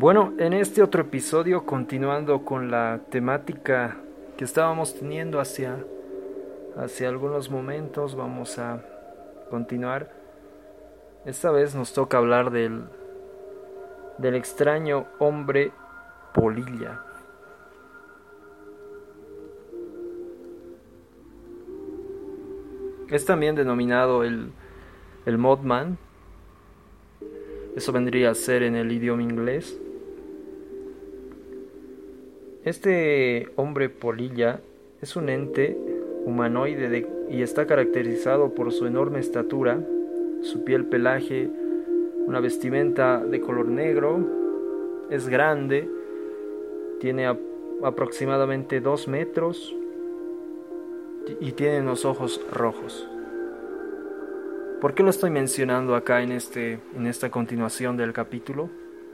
Bueno, en este otro episodio, continuando con la temática que estábamos teniendo hacia, hacia algunos momentos, vamos a continuar. Esta vez nos toca hablar del, del extraño hombre polilla. Es también denominado el, el Modman. Eso vendría a ser en el idioma inglés. Este hombre polilla es un ente humanoide y está caracterizado por su enorme estatura, su piel pelaje, una vestimenta de color negro, es grande, tiene aproximadamente 2 metros y tiene los ojos rojos. ¿Por qué lo estoy mencionando acá en, este, en esta continuación del capítulo?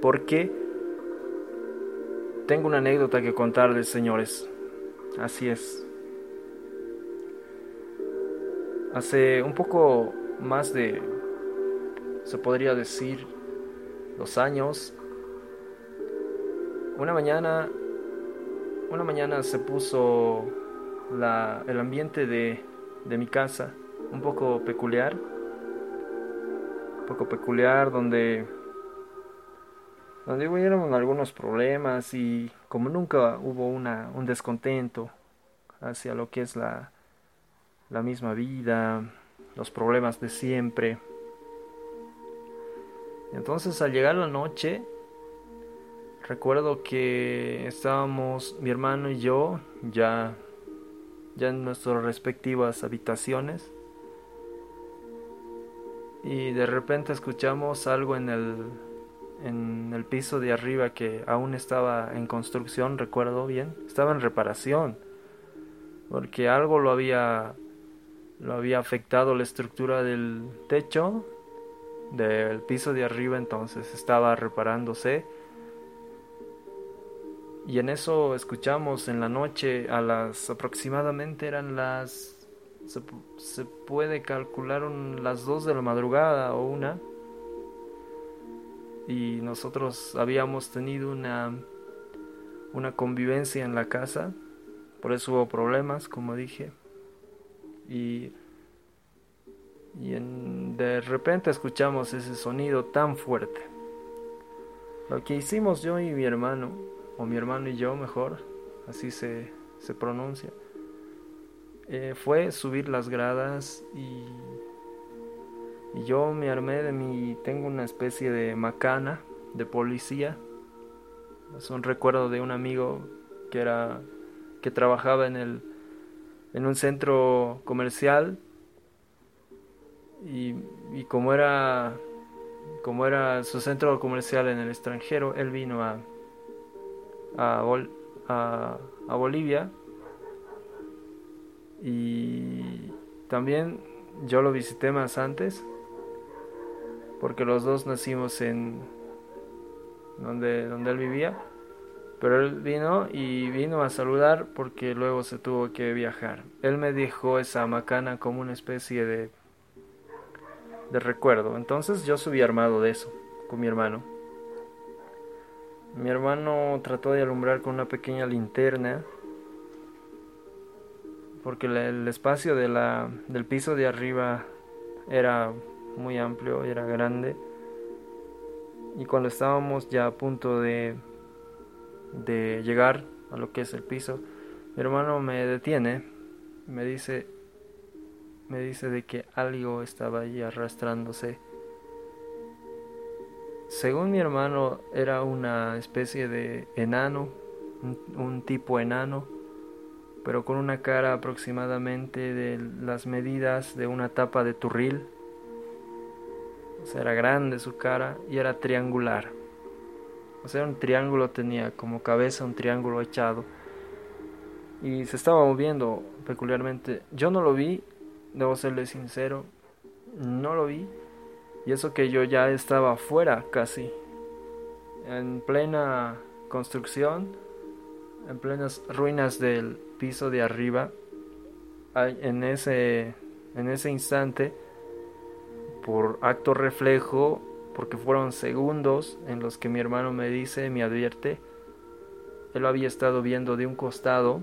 Porque tengo una anécdota que contarles, señores. Así es. Hace un poco más de, se podría decir, dos años, una mañana, una mañana se puso la, el ambiente de, de mi casa un poco peculiar, un poco peculiar donde donde hubieron algunos problemas y como nunca hubo una, un descontento hacia lo que es la, la misma vida, los problemas de siempre. Entonces al llegar la noche, recuerdo que estábamos mi hermano y yo ya, ya en nuestras respectivas habitaciones y de repente escuchamos algo en el en el piso de arriba que aún estaba en construcción, recuerdo bien, estaba en reparación, porque algo lo había lo había afectado la estructura del techo del piso de arriba, entonces estaba reparándose. Y en eso escuchamos en la noche a las aproximadamente eran las se, puede calcular las dos de la madrugada o una y nosotros habíamos tenido una, una convivencia en la casa, por eso hubo problemas, como dije, y, y de repente escuchamos ese sonido tan fuerte. Lo que hicimos yo y mi hermano, o mi hermano y yo mejor, así se, se pronuncia, eh, fue subir las gradas y y yo me armé de mi, tengo una especie de macana de policía. Es un recuerdo de un amigo que era, que trabajaba en el, en un centro comercial. Y, como era, como era su centro comercial en el extranjero, él vino a, a, a, a Bolivia. Y también yo lo visité más antes porque los dos nacimos en donde, donde él vivía. Pero él vino y vino a saludar porque luego se tuvo que viajar. Él me dijo esa macana como una especie de, de recuerdo. Entonces yo subí armado de eso con mi hermano. Mi hermano trató de alumbrar con una pequeña linterna porque el espacio de del piso de arriba era muy amplio, era grande. Y cuando estábamos ya a punto de, de llegar a lo que es el piso, mi hermano me detiene, me dice, me dice de que algo estaba allí arrastrándose. Según mi hermano era una especie de enano, un tipo enano, pero con una cara aproximadamente de las medidas de una tapa de turril era grande su cara y era triangular. O sea, un triángulo tenía como cabeza un triángulo echado. Y se estaba moviendo peculiarmente. Yo no lo vi, debo serle sincero, no lo vi. Y eso que yo ya estaba afuera casi, en plena construcción, en plenas ruinas del piso de arriba. En ese, en ese instante por acto reflejo porque fueron segundos en los que mi hermano me dice, me advierte, él lo había estado viendo de un costado,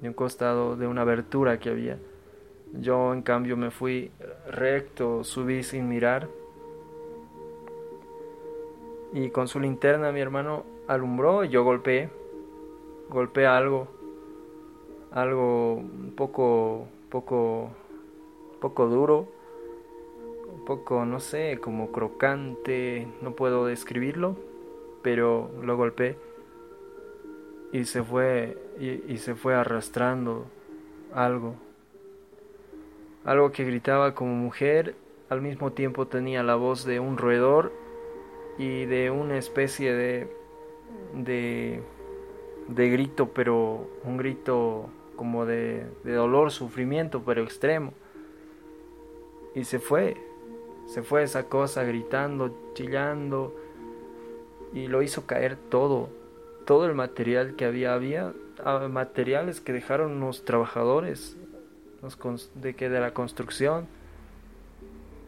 de un costado de una abertura que había. Yo en cambio me fui recto, subí sin mirar. Y con su linterna mi hermano alumbró y yo golpeé. Golpeé algo. Algo un poco, poco, poco duro. Poco, no sé, como crocante. No puedo describirlo. Pero lo golpeé y se fue y, se fue arrastrando algo algo que gritaba como mujer al mismo tiempo tenía la voz de un roedor y de una especie de de, de grito pero un grito como de, de dolor sufrimiento pero extremo y se fue se fue esa cosa gritando chillando y lo hizo caer todo todo el material que había, había ah, materiales que dejaron los trabajadores de, que de la construcción,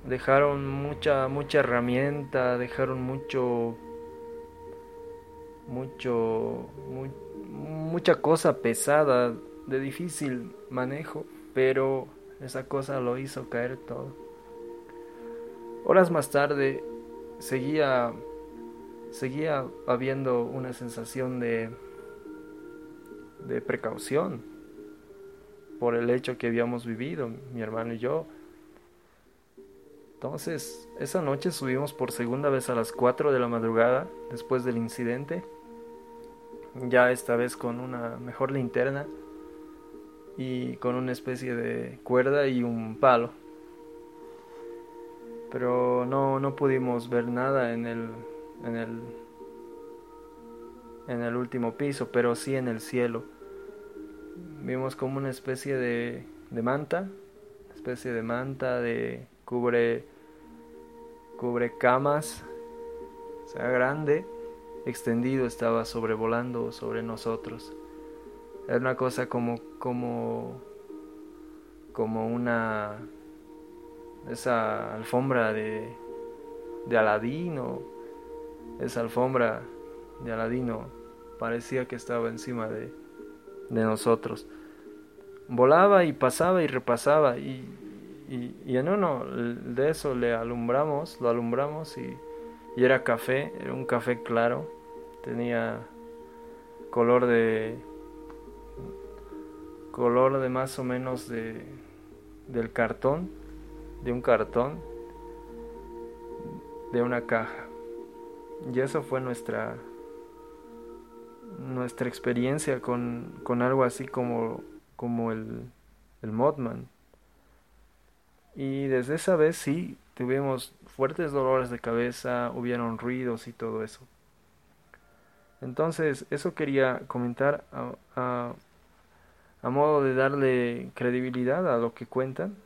dejaron mucha, mucha herramienta, dejaron mucho, mucho, mucha cosa pesada, de difícil manejo, pero esa cosa lo hizo caer todo. Horas más tarde seguía seguía habiendo una sensación de, de precaución por el hecho que habíamos vivido, mi hermano y yo. Entonces, esa noche subimos por segunda vez a las 4 de la madrugada después del incidente, ya esta vez con una mejor linterna y con una especie de cuerda y un palo. Pero no, no pudimos ver nada en el en el en el último piso, pero sí en el cielo. Vimos como una especie de, de manta, especie de manta de cubre cubre camas, o sea, grande, extendido estaba sobrevolando sobre nosotros. Era una cosa como como como una esa alfombra de de Aladín o esa alfombra de Aladino parecía que estaba encima de, de nosotros. Volaba y pasaba y repasaba y, y, en uno de eso le alumbramos, lo alumbramos y, y era café, era un café claro, tenía color de color de más o menos de del cartón, de un cartón de una caja. Y eso fue nuestra nuestra experiencia con, con algo así como, como el, el Modman. Y desde esa vez sí tuvimos fuertes dolores de cabeza, hubieron ruidos y todo eso. Entonces, eso quería comentar a, a, a modo de darle credibilidad a lo que cuentan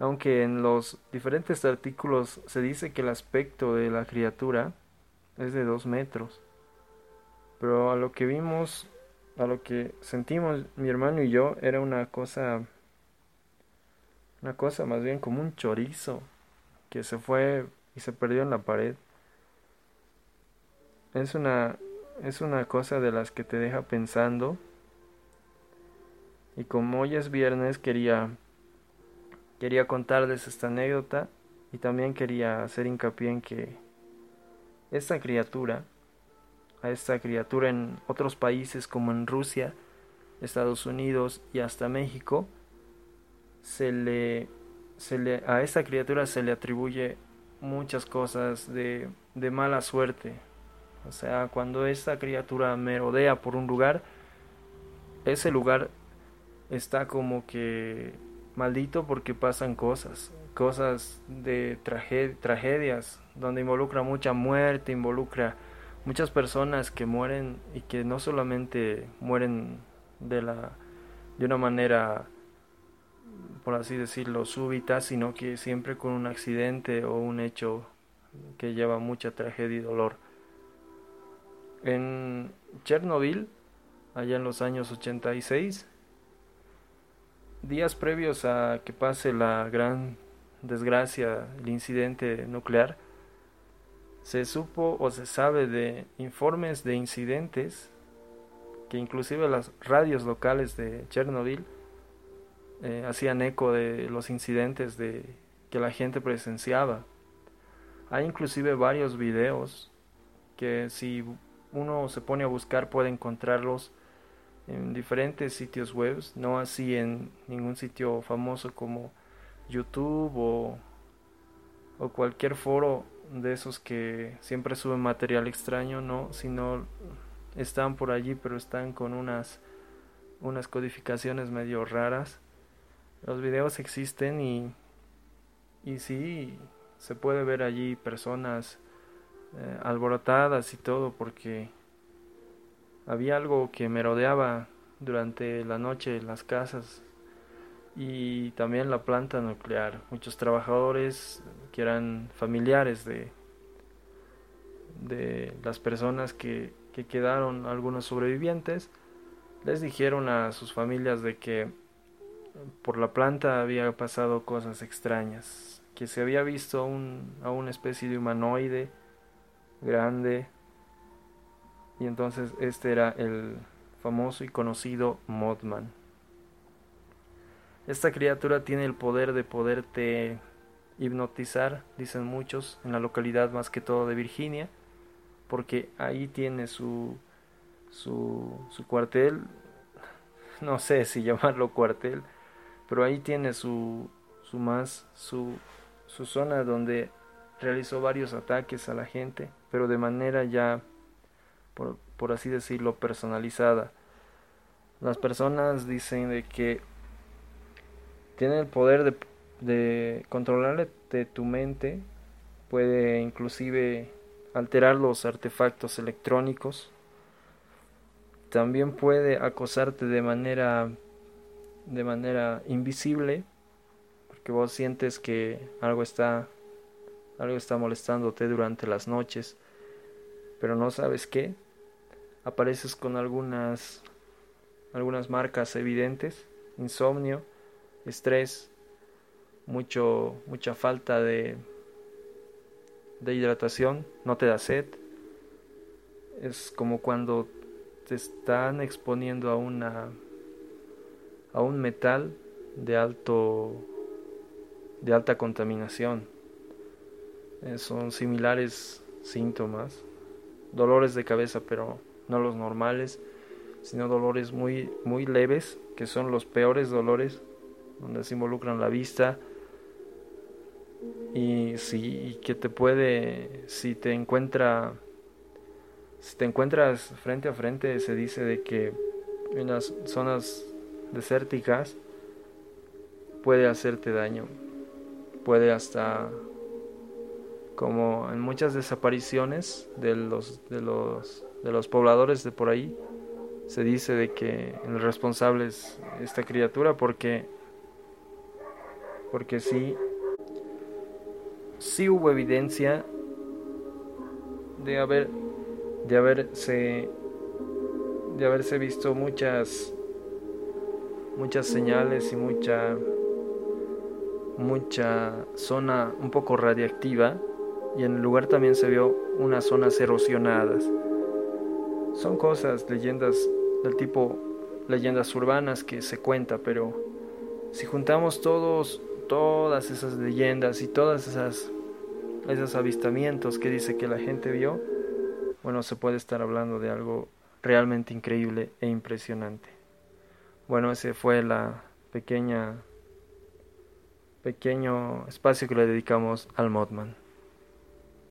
aunque en los diferentes artículos se dice que el aspecto de la criatura es de dos metros. Pero a lo que vimos, a lo que sentimos mi hermano y yo, era una cosa, una cosa más bien como un chorizo que se fue y se perdió en la pared. Es una, es una cosa de las que te deja pensando. Y como hoy es viernes, quería Quería contarles esta anécdota y también quería hacer hincapié en que esta criatura, a esta criatura en otros países como en Rusia, Estados Unidos y hasta México, se le, se le, a esta criatura se le atribuye muchas cosas de, de mala suerte. O sea, cuando esta criatura merodea por un lugar, ese lugar está como que maldito porque pasan cosas, cosas de tragedias, donde involucra mucha muerte, involucra muchas personas que mueren y que no solamente mueren de la de una manera por así decirlo súbita, sino que siempre con un accidente o un hecho que lleva mucha tragedia y dolor. En Chernobyl, allá en los años 86, días previos a que pase la gran desgracia, el incidente nuclear, se supo o se sabe de informes de incidentes que inclusive las radios locales de Chernobyl eh, hacían eco de los incidentes de que la gente presenciaba. Hay inclusive varios videos que si uno se pone a buscar puede encontrarlos en diferentes sitios web, no así en ningún sitio famoso como YouTube o, o cualquier foro de esos que siempre suben material extraño, no, sino están por allí, pero están con unas unas codificaciones medio raras. Los videos existen y y sí se puede ver allí personas eh, alborotadas y todo porque había algo que merodeaba durante la noche las casas y también la planta nuclear. Muchos trabajadores que eran familiares de, de las personas que, que quedaron, algunos sobrevivientes, les dijeron a sus familias de que por la planta había pasado cosas extrañas, que se había visto un, a una especie de humanoide grande y entonces este era el famoso y conocido Mothman. Esta criatura tiene el poder de poderte hipnotizar, dicen muchos, en la localidad más que todo de Virginia, porque ahí tiene su, su, su cuartel, no sé si llamarlo cuartel, pero ahí tiene su, su más, su, su zona donde realizó varios ataques a la gente, pero de manera ya por, así decirlo, personalizada. Las personas dicen de que tienen el poder de, de controlar de tu mente, puede inclusive alterar los artefactos electrónicos, también puede acosarte de manera de manera invisible porque vos sientes que algo está algo está molestándote durante las noches pero no sabes qué, apareces con algunas algunas marcas evidentes, insomnio, estrés, mucho mucha falta de de hidratación, no te da sed. Es como cuando te están exponiendo a una a un metal de alto de alta contaminación. Eh, son similares síntomas dolores de cabeza, pero no los normales, sino dolores muy, muy leves, que son los peores dolores, donde se involucran la vista. Y si que te puede, si te encuentra, si te encuentras frente a frente, se dice de que en las zonas desérticas puede hacerte daño, puede hasta como en muchas desapariciones de los, de los, de los pobladores de por ahí, se dice de que el responsable es esta criatura porque porque sí sí hubo evidencia de haber de haberse de haberse visto muchas muchas señales y mucha mucha zona un poco radiactiva y en el lugar también se vio unas zonas erosionadas. Son cosas, leyendas del tipo leyendas urbanas que se cuenta, pero si juntamos todos todas esas leyendas y todas esas esos avistamientos que dice que la gente vio, bueno, se puede estar hablando de algo realmente increíble e impresionante. Bueno, ese fue la pequeña pequeño espacio que le dedicamos al Modman.